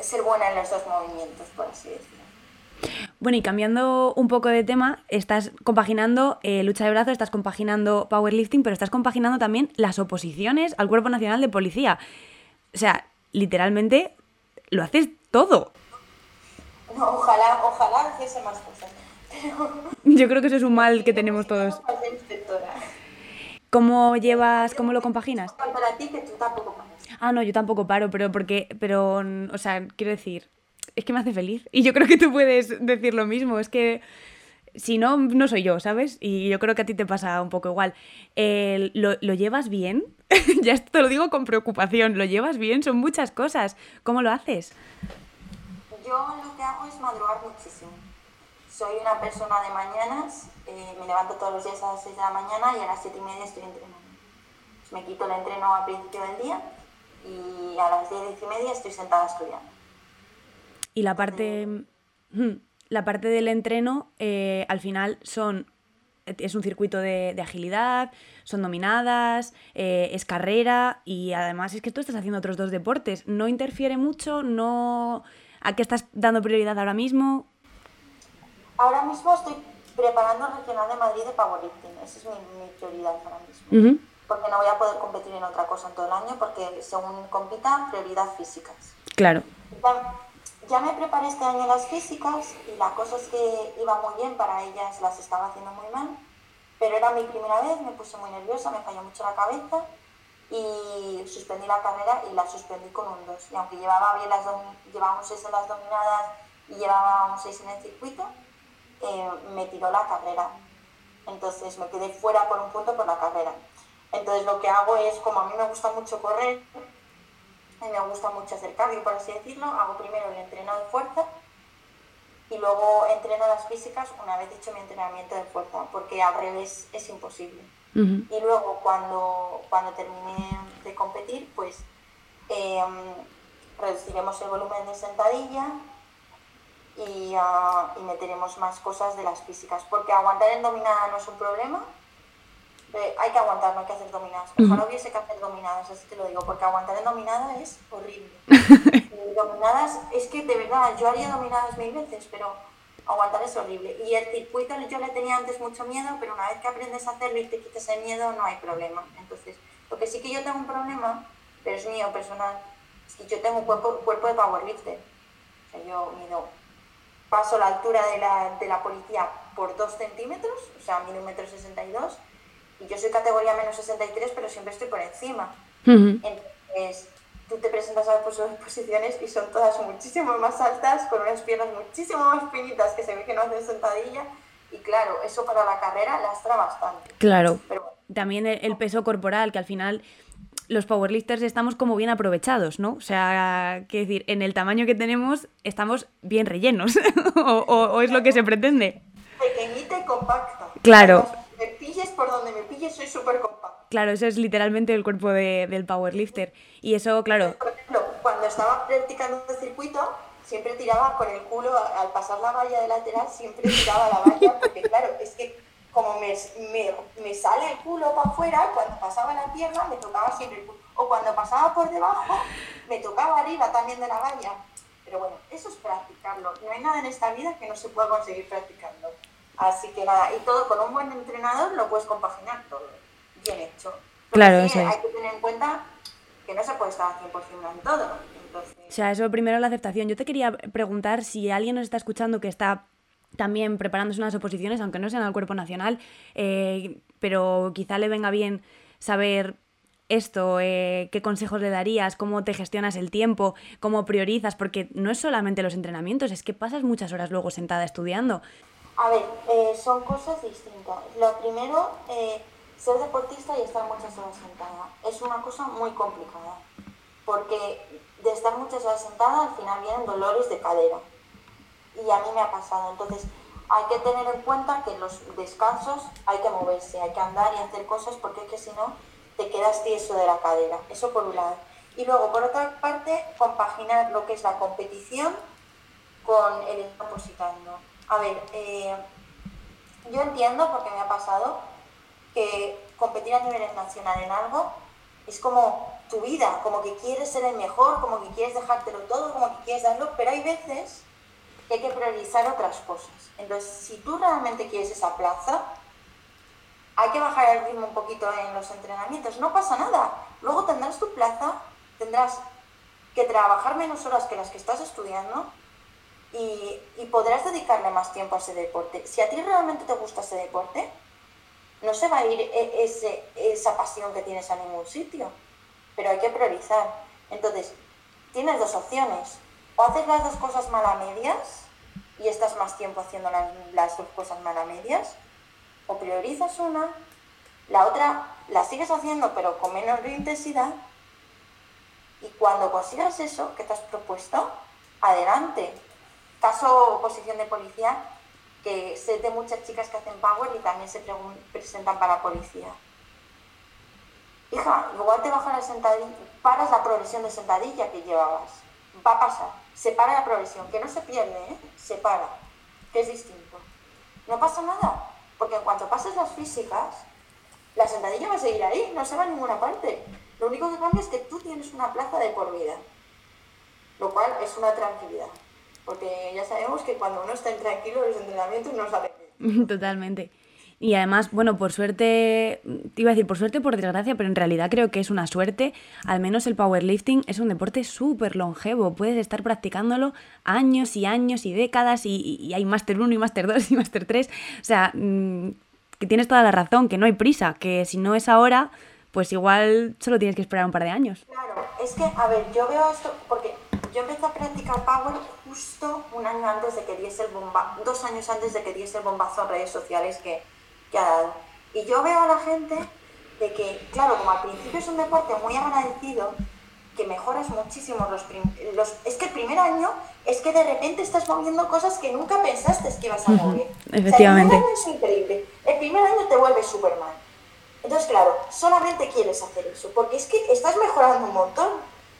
ser buena en los dos movimientos, por así decirlo. Bueno, y cambiando un poco de tema, estás compaginando eh, lucha de brazos, estás compaginando powerlifting, pero estás compaginando también las oposiciones al Cuerpo Nacional de Policía. O sea, literalmente lo haces todo. No, ojalá, ojalá hiciese más cosas. Yo creo que eso es un mal que tenemos todos. ¿Cómo llevas, cómo lo compaginas? Para ti que tú tampoco paras. Ah, no, yo tampoco paro, pero porque, pero, o sea, quiero decir, es que me hace feliz. Y yo creo que tú puedes decir lo mismo, es que si no, no soy yo, ¿sabes? Y yo creo que a ti te pasa un poco igual. Eh, ¿lo, lo llevas bien? ya esto te lo digo con preocupación, ¿lo llevas bien? Son muchas cosas. ¿Cómo lo haces? Yo lo que hago es madrugar muchísimo. Soy una persona de mañanas, eh, me levanto todos los días a las 6 de la mañana y a las 7 y media estoy entrenando. Me quito el entreno al principio del día y a las 10, 10 y media estoy sentada estudiando. Y la parte, mm, la parte del entreno, eh, al final son es un circuito de, agilidad, son dominadas, eh, es carrera y además es que tú estás haciendo otros dos deportes. ¿No interfiere mucho? ¿No ¿A qué estás dando prioridad ahora mismo? Ahora mismo estoy preparando el regional de Madrid de powerlifting. Esa es mi, prioridad ahora mismo. Porque no voy a poder competir en otra cosa en todo el año porque según compita, prioridad físicas. Claro. Ya, me preparé este año las físicas y la cosa es que iba muy bien para ellas, las estaba haciendo muy mal. Pero era mi primera vez, me puse muy nerviosa, me falló mucho la cabeza y suspendí la carrera y la suspendí con un 2. Y aunque llevaba bien las llevaba un 6 en las dominadas y llevaba un 6 en el circuito, eh, me tiró la carrera. Entonces me quedé fuera por un punto por la carrera. Entonces lo que hago es, como a mí me gusta mucho correr, y me gusta mucho hacer cardio, por así decirlo, hago primero el entreno de fuerza y luego entreno las físicas una vez hecho mi entrenamiento de fuerza, porque al revés es imposible. Y luego cuando, cuando termine de competir, pues em, reduciremos el volumen de sentadilla y, ah, y, meteremos más cosas de las físicas, porque aguantar en dominada no es un problema, eh, hay que aguantar, no hay que hacer dominadas. Ojalá hubiese que hacer dominadas, así te lo digo, porque aguantar en dominada es horrible. dominadas, es que de verdad, yo haría dominadas mil veces, pero aguantar es horrible. Y el circuito yo le tenía antes mucho miedo, pero una vez que aprendes a hacerlo y te quites el miedo, no hay problema. Entonces, lo que sí que yo tengo un problema, pero es mío personal, es que yo tengo un cuerpo, cuerpo de powerlifter. O sea, yo mido, paso la altura de la, de la policía por 2 centímetros, o sea, mido un metro sesenta y yo soy categoría menos 63, pero siempre estoy por encima. Entonces, tú te presentas a las posiciones y son todas muchísimo más altas, con unas piernas muchísimo más finitas que se ve que no hacen sentadilla. Y claro, eso para la carrera lastra bastante. Claro. También el, peso corporal, que al final los powerlifters estamos como bien aprovechados, ¿no? O sea, que decir, en el tamaño que tenemos estamos bien rellenos, o, es lo que se pretende. Pequeñita y compacta. Claro. Me pilles por donde me pilles, soy súper compacta. Claro, eso es literalmente el cuerpo de, del powerlifter. Y eso, claro. Por ejemplo, cuando estaba practicando el circuito, siempre tiraba con el culo, al pasar la valla de lateral, siempre tiraba la valla, porque claro, es que como me, me, sale el culo para afuera, cuando pasaba la pierna me tocaba siempre el culo. O cuando pasaba por debajo, me tocaba arriba también de la valla. Pero bueno, eso es practicarlo. No hay nada en esta vida que no se pueda conseguir practicando. Así que nada, y todo con un buen entrenador lo puedes compaginar todo bien hecho. claro, eso Hay que tener en cuenta que no se puede estar 100% en todo. O sea, eso primero la aceptación. Yo te quería preguntar si alguien nos está escuchando que está también preparándose unas oposiciones, aunque no sean al cuerpo nacional, eh, pero quizá le venga bien saber esto, eh, qué consejos le darías, cómo te gestionas el tiempo, cómo priorizas, porque no es solamente los entrenamientos, es que pasas muchas horas luego sentada estudiando. A ver, eh, son cosas distintas. Lo primero, ser deportista y estar muchas horas sentada es una cosa muy complicada, porque de estar muchas horas sentada al final vienen dolores de cadera. Y a mí me ha pasado. Entonces, hay que tener en cuenta que los descansos hay que moverse, hay que andar y hacer cosas porque es que si no te quedas tieso de la cadera. Eso por un lado. Y luego, por otra parte, compaginar lo que es la competición con el estar positando. A ver, eh, yo entiendo porque me ha pasado que competir a nivel nacional en algo es como tu vida, como que quieres ser el mejor, como que quieres dejártelo todo, como que quieres darlo, pero hay veces que hay que priorizar otras cosas. Entonces, si tú realmente quieres esa plaza, hay que bajar el ritmo un poquito en los entrenamientos, no pasa nada. Luego tendrás tu plaza, tendrás que trabajar menos horas que las que estás estudiando y, podrás dedicarle más tiempo a ese deporte. Si a ti realmente te gusta ese deporte, no se va a ir e, esa pasión que tienes a ningún sitio, pero hay que priorizar. Entonces, tienes dos opciones. O haces las dos cosas mal a medias y estás más tiempo haciendo las, dos cosas mal a medias, o priorizas una, la otra la sigues haciendo pero con menor intensidad y cuando consigas eso que te has propuesto, adelante. Caso posición de policía, que sé de muchas chicas que hacen power y también se presentan para policía. Hija, igual te baja la sentadilla, paras la progresión de sentadilla que llevabas. Va a pasar. Se para la progresión, que no se pierde, ¿eh? se para, que es distinto. No pasa nada, Porque en cuanto pases las físicas, la sentadilla va a seguir ahí, no se va a ninguna parte. Lo único que cambia es que tú tienes una plaza de por vida, lo cual es una tranquilidad. Porque ya sabemos que cuando uno está intranquilo, los entrenamientos no salen bien. Totalmente. Y además, bueno, por suerte, te iba a decir por suerte por desgracia, pero en realidad creo que es una suerte. Al menos el powerlifting es un deporte súper longevo. Puedes estar practicándolo años y años y décadas y, hay Master 1 y Master 2 y Master 3. O sea, mm, que tienes toda la razón, que no hay prisa, que si no es ahora, pues igual solo tienes que esperar un par de años. Claro, es que, a ver, yo veo esto, porque yo empecé a practicar Power justo un año antes de que diese el bombazo, dos años antes de que diese el bombazo en redes sociales que, que ha dado. Y yo veo a la gente de que, claro, como al principio es un deporte muy agradecido, que mejoras muchísimo los, los, Es que el primer año es que de repente estás moviendo cosas que nunca pensaste que ibas a mover. Efectivamente. el primer año es increíble. El primer año te vuelve Superman. Entonces, claro, solamente quieres hacer eso, porque es que estás mejorando un montón.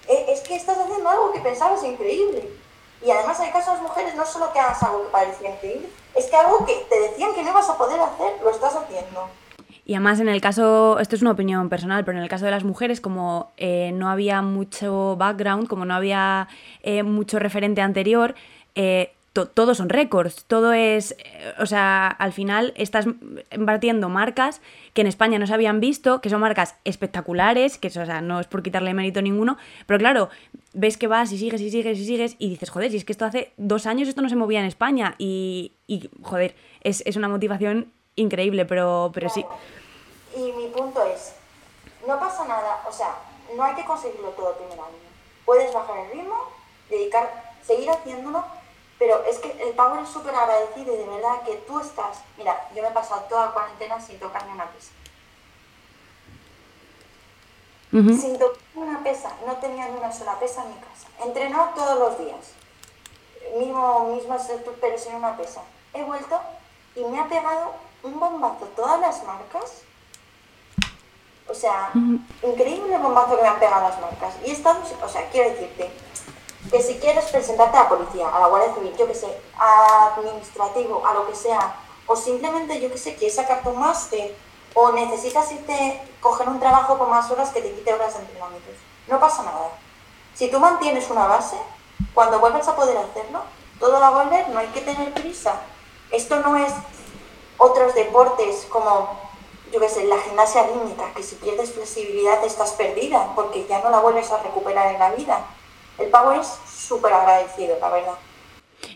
E, es que estás haciendo algo que pensabas increíble. Y además, en el caso de las mujeres, no solo que hagas algo que parecía increíble, es que algo que te decían que no ibas a poder hacer, lo estás haciendo. Y además en el caso, esto es una opinión personal, pero en el caso de las mujeres, como eh, no había mucho background, como no había eh, mucho referente anterior, eh, todo son récords, todo es, o sea, al final estás batiendo marcas que en España no se habían visto, que son marcas espectaculares, que o sea, no es por quitarle mérito ninguno, pero claro, ves que vas y sigues y sigues y sigues y dices, joder, si es que esto hace dos años esto no se movía en España y, y joder, es, es una motivación increíble, pero, pero sí. Y mi punto es, no pasa nada, o sea, no hay que conseguirlo todo el primer año. Puedes bajar el ritmo, dedicar, seguir haciéndolo, pero es que el Power es súper agradecido y de verdad que tú estás, mira, yo me he pasado toda cuarentena sin tocar ni una pesa. Sin una pesa, no tenía ni una sola pesa en mi casa. Entrenó todos los días, mismo, mismo pero sin una pesa. He vuelto y me ha pegado un bombazo todas las marcas. O sea, increíble bombazo que me han pegado las marcas. Y estamos, o sea, quiero decirte que si quieres presentarte a la policía, a la Guardia Civil, yo que sé, a administrativo, a lo que sea, o simplemente, yo que sé, quieres sacar tu máster, o necesitas irte, coger un trabajo con más horas que te quite horas de entrenamiento. No pasa nada. Si tú mantienes una base, cuando vuelvas a poder hacerlo, todo va a volver, no hay que tener prisa. Esto no es otros deportes como, yo qué sé, la gimnasia rítmica, que si pierdes flexibilidad estás perdida porque ya no la vuelves a recuperar en la vida. El power es súper agradecido, la verdad.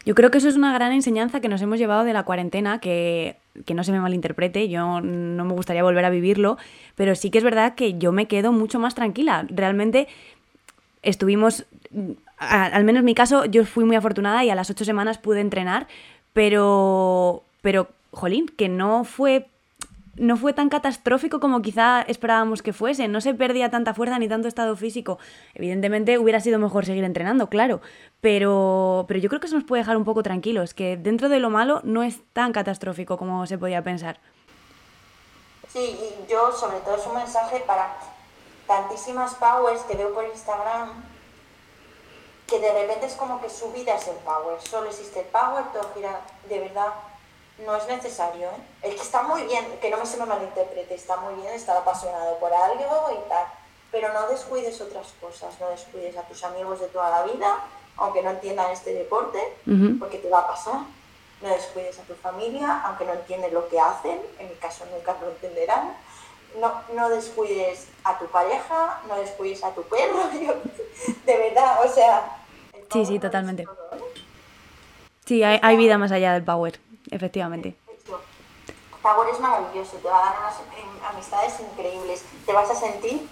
Yo creo que eso es una gran enseñanza que nos hemos llevado de la cuarentena, que, que, no se me malinterprete, yo no me gustaría volver a vivirlo, pero sí que es verdad que yo me quedo mucho más tranquila. Realmente estuvimos, al menos en mi caso, yo fui muy afortunada y a las ocho semanas pude entrenar, pero, pero jolín, que no fue no fue tan catastrófico como quizá esperábamos que fuese, no se perdía tanta fuerza ni tanto estado físico. Evidentemente hubiera sido mejor seguir entrenando, claro, pero, pero yo creo que eso nos puede dejar un poco tranquilos, que dentro de lo malo no es tan catastrófico como se podía pensar. Sí, y yo sobre todo es un mensaje para tantísimas powers que veo por Instagram, que de repente es como que su vida es el power, solo existe el power, todo gira de verdad no es necesario, ¿eh? Es que está muy bien, que no me se me malinterprete, está muy bien estar apasionado por algo y tal, pero no descuides otras cosas, no descuides a tus amigos de toda la vida, aunque no entiendan este deporte, porque te va a pasar. No descuides a tu familia, aunque no entiendan lo que hacen, en mi caso nunca lo entenderán. No, no descuides a tu pareja, no descuides a tu perro, de verdad, o sea... Sí, sí, totalmente. ¿eh? Sí, hay, hay vida más allá del power efectivamente. Power es maravilloso, te va a dar unas amistades increíbles, te vas a sentir,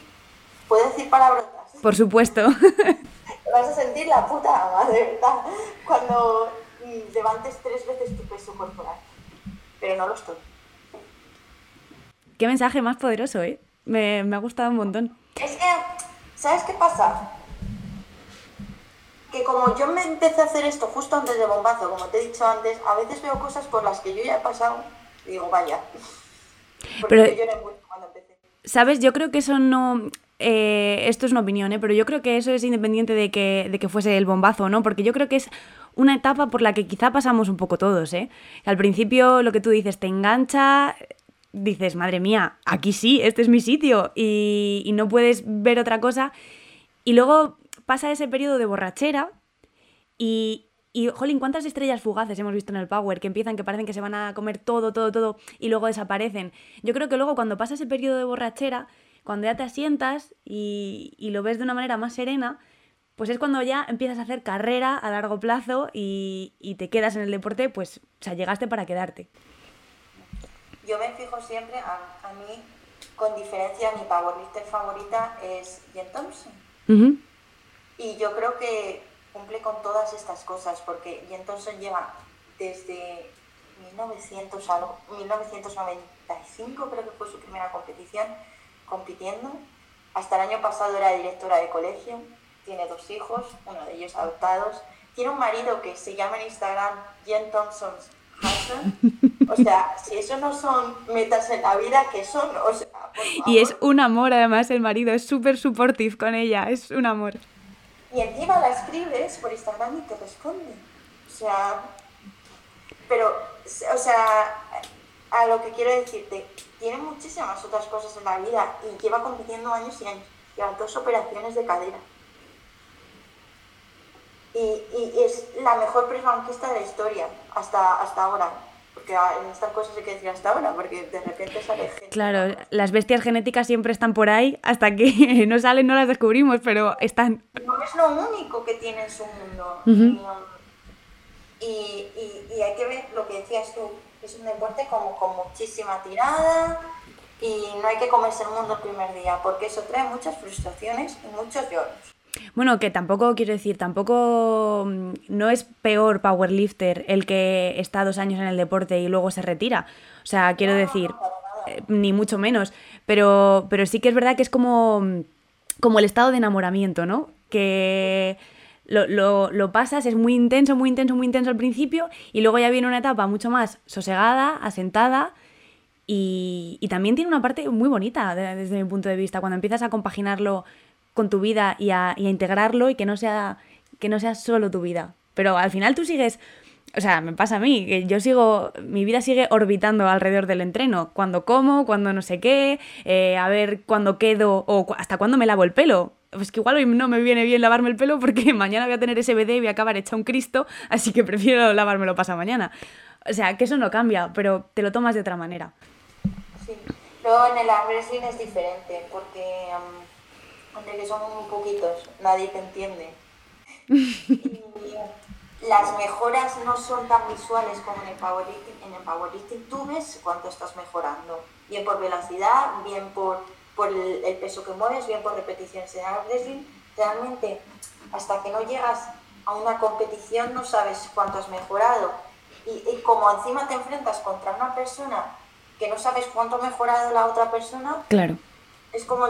¿puedo decir palabrotas? Por supuesto. te vas a sentir la puta ama, de verdad, cuando levantes tres veces tu peso corporal, pero no lo estoy. Qué mensaje más poderoso, ¿eh? Me, me ha gustado un montón. Es que, ¿sabes qué pasa? Que como yo me empecé a hacer esto justo antes de bombazo, como te he dicho antes, a veces veo cosas por las que yo ya he pasado y digo, vaya. Pero, yo cuando empecé. ¿Sabes? Yo creo que eso no... Eh, esto es una opinión, ¿eh? pero yo creo que eso es independiente de que, de que fuese el bombazo, ¿no? Porque yo creo que es una etapa por la que quizá pasamos un poco todos, ¿eh? Al principio lo que tú dices te engancha, dices, madre mía, aquí sí, este es mi sitio y, y no puedes ver otra cosa. Y luego pasa ese periodo de borrachera y, y, jolín, ¿cuántas estrellas fugaces hemos visto en el Power que empiezan, que parecen que se van a comer todo, todo, todo y luego desaparecen? Yo creo que luego cuando pasa ese periodo de borrachera, cuando ya te asientas y, lo ves de una manera más serena, pues es cuando ya empiezas a hacer carrera a largo plazo y, te quedas en el deporte, pues, o sea, llegaste para quedarte. Yo me fijo siempre, a, mí, con diferencia, mi powerlifter favorita es Jen Thompson. Y yo creo que cumple con todas estas cosas, porque Jen Thompson lleva desde 1900, 1995, creo que fue su primera competición, compitiendo. Hasta el año pasado era directora de colegio, tiene dos hijos, uno de ellos adoptados. Tiene un marido que se llama en Instagram Jen Thompson's Husband. O sea, si eso no son metas en la vida, ¿qué son? y es un amor, además, el marido es súper supportive con ella, es un amor y encima la escribes por Instagram y te responde. O sea, pero, o sea, a lo que quiero decirte, tiene muchísimas otras cosas en la vida y lleva compitiendo años y años. Lleva dos operaciones de cadera. Y, y es la mejor presbanquista de la historia hasta, hasta ahora porque en estas cosas hay que decir hasta ahora, porque de repente sale gente. Claro, las bestias genéticas siempre están por ahí, hasta que no salen no las descubrimos, pero están. No es lo único que tiene en su mundo. y, y, y, hay que ver lo que decías tú, es un deporte como con muchísima tirada y no hay que comerse el mundo el primer día, porque eso trae muchas frustraciones y muchos lloros. Bueno, que tampoco, quiero decir, tampoco mm, no es peor powerlifter el que está dos años en el deporte y luego se retira. O sea, quiero decir, eh, ni mucho menos. Pero, pero sí que es verdad que es como, mm, como el estado de enamoramiento, ¿no? Que lo, lo, lo, pasas, es muy intenso, muy intenso, muy intenso al principio y luego ya viene una etapa mucho más sosegada, asentada. Y, y también tiene una parte muy bonita desde mi punto de vista, cuando empiezas a compaginarlo con tu vida y a, integrarlo y que no, sea, que no sea solo tu vida. Pero al final tú sigues, o sea, me pasa a mí, que yo sigo, mi vida sigue orbitando alrededor del entreno. Cuando como, cuando no sé qué, eh, a ver cuándo quedo o hasta cuándo me lavo el pelo. Pues que igual hoy no me viene bien lavarme el pelo porque mañana voy a tener SBD y voy a acabar hecha un Cristo, así que prefiero lavármelo pasa mañana. O sea, que eso no cambia, pero te lo tomas de otra manera. Sí, luego en el wrestling es diferente porque de que son muy poquitos, nadie te entiende. y las mejoras no son tan visuales como en el powerlifting. En el powerlifting tú ves cuánto estás mejorando, bien por velocidad, bien por, por el, peso que mueves, bien por repeticiones. En el wrestling, realmente, hasta que no llegas a una competición no sabes cuánto has mejorado. Y, y como encima te enfrentas contra una persona que no sabes cuánto ha mejorado la otra persona, claro. es como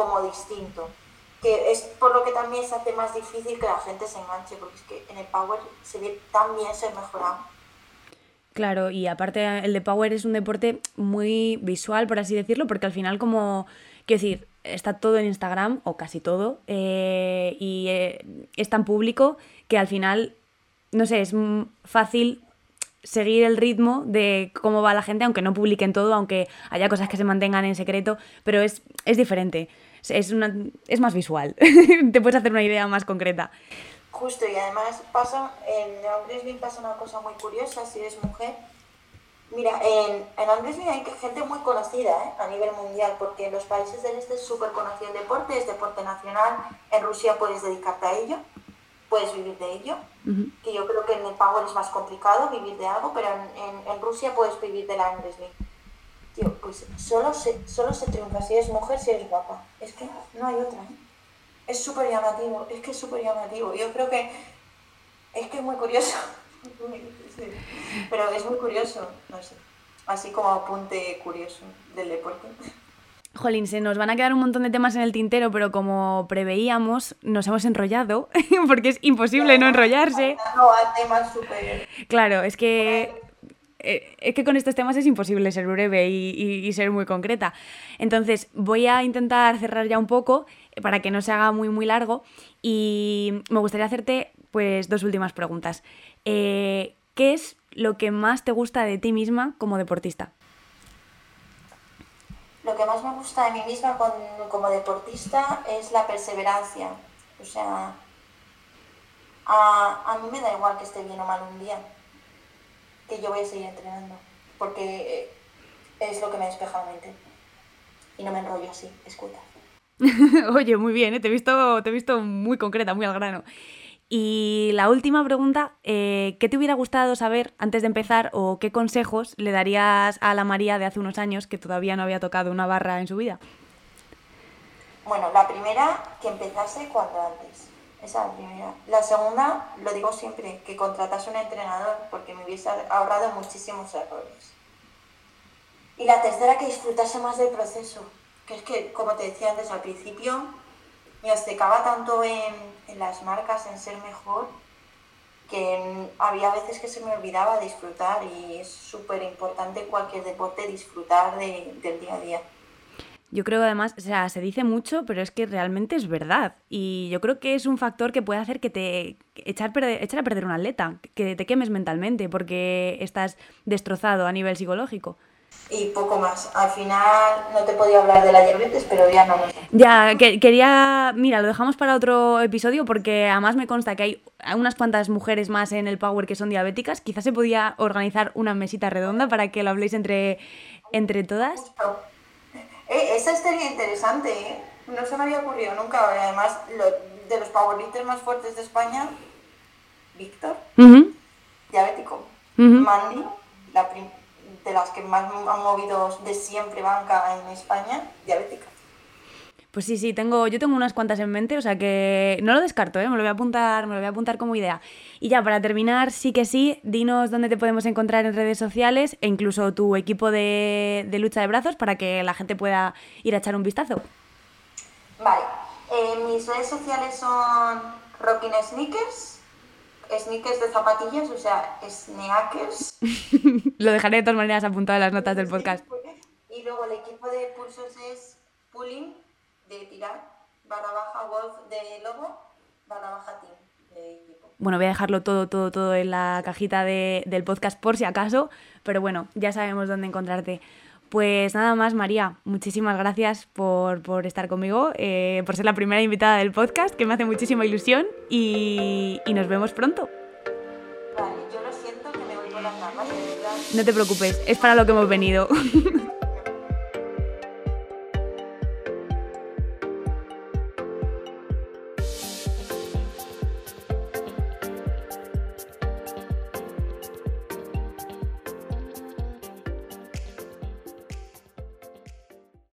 como distinto. Que es por lo que también se hace más difícil que la gente se enganche, porque es que en el Power se ve tan ser mejorado. Claro, y aparte el de Power es un deporte muy visual, por así decirlo, porque al final como, quiero decir, está todo en Instagram, o casi todo, eh, y eh, es tan público que al final, no sé, es fácil seguir el ritmo de cómo va la gente, aunque no publiquen todo, aunque haya cosas que se mantengan en secreto, pero es, es diferente, es, una, es más visual, te puedes hacer una idea más concreta. Justo, y además pasa, en Wrestling pasa una cosa muy curiosa, si eres mujer, Mira, en, en hay gente muy conocida ¿eh? a nivel mundial, porque en los países del este es súper conocido el deporte, es deporte nacional, en Rusia puedes dedicarte a ello, puedes vivir de ello, que yo creo que en el Power es más complicado vivir de algo, pero en, en, Rusia puedes vivir de la wrestling. Tío, pues solo se, solo se triunfa si eres mujer, si eres guapa. Es que no hay otra. ¿eh? Es súper llamativo, es que es súper llamativo. Yo creo que es que es muy curioso. Pero es muy curioso, no sé. Así como apunte curioso del deporte. Jolín, se nos van a quedar un montón de temas en el tintero, pero como preveíamos, nos hemos enrollado, porque es imposible no enrollarse. Claro, es que eh, es que con estos temas es imposible ser breve y, ser muy concreta. Entonces, voy a intentar cerrar ya un poco eh, para que no se haga muy, muy largo y me gustaría hacerte pues dos últimas preguntas. Eh, ¿Qué es lo que más te gusta de ti misma como deportista? Lo que más me gusta de mí misma como deportista es la perseverancia. O sea, a, a, mí me da igual que esté bien o mal un día, que yo voy a seguir entrenando, porque es lo que me despeja la mente. Y no me enrollo así, escucha. Oye, muy bien, ¿eh? te, he visto, te he visto muy concreta, muy al grano. Y la última pregunta, eh, ¿qué te hubiera gustado saber antes de empezar o qué consejos le darías a la María de hace unos años que todavía no había tocado una barra en su vida? Bueno, la primera, que empezase cuando antes. Esa es la primera. La segunda, lo digo siempre, que contratase un entrenador porque me hubiese ahorrado muchísimos errores. Y la tercera, que disfrutase más del proceso. Que es que, como te decía antes al principio, me obcecaba tanto en, las marcas, en ser mejor, que había veces que se me olvidaba disfrutar y es súper importante cualquier deporte disfrutar del día a día. Yo creo que además, o sea, se dice mucho, pero es que realmente es verdad. Y yo creo que es un factor que puede hacer que te echar, echar a perder un atleta, que te quemes mentalmente porque estás destrozado a nivel psicológico y poco más. Al final no te podía hablar de la diabetes, pero ya no lo sé. Ya, que, quería, mira, lo dejamos para otro episodio porque además me consta que hay unas cuantas mujeres más en el Power que son diabéticas. Quizás se podía organizar una mesita redonda para que lo habléis entre, entre todas. Esa estaría interesante, ¿eh? No se me había ocurrido nunca. Además, de los powerlifters más fuertes de España, Víctor, diabético. Mandy, la primera de las que más han movido de siempre banca en España, diabética. Pues sí, sí, tengo, yo tengo unas cuantas en mente, o sea que no lo descarto, ¿eh? me lo voy a apuntar, me lo voy a apuntar como idea. Y ya, para terminar, sí que sí, dinos dónde te podemos encontrar en redes sociales e incluso tu equipo de, lucha de brazos para que la gente pueda ir a echar un vistazo. Vale, eh, mis redes sociales son Rockin' Sneakers, sneakers de zapatillas, o sea, sneakers. Lo dejaré de todas maneras apuntado en las notas del podcast. Y luego el equipo de pulsos es pulling, de tirar, barra baja wolf de lobo, barra baja team de equipo. Bueno, voy a dejarlo todo, todo, todo en la cajita de, del podcast por si acaso, pero bueno, ya sabemos dónde encontrarte. Pues nada más, María, muchísimas gracias por, estar conmigo, eh, por ser la primera invitada del podcast, que me hace muchísima ilusión y, nos vemos pronto. Vale, yo lo siento que me voy por las ramas. No te preocupes, es para lo que hemos venido.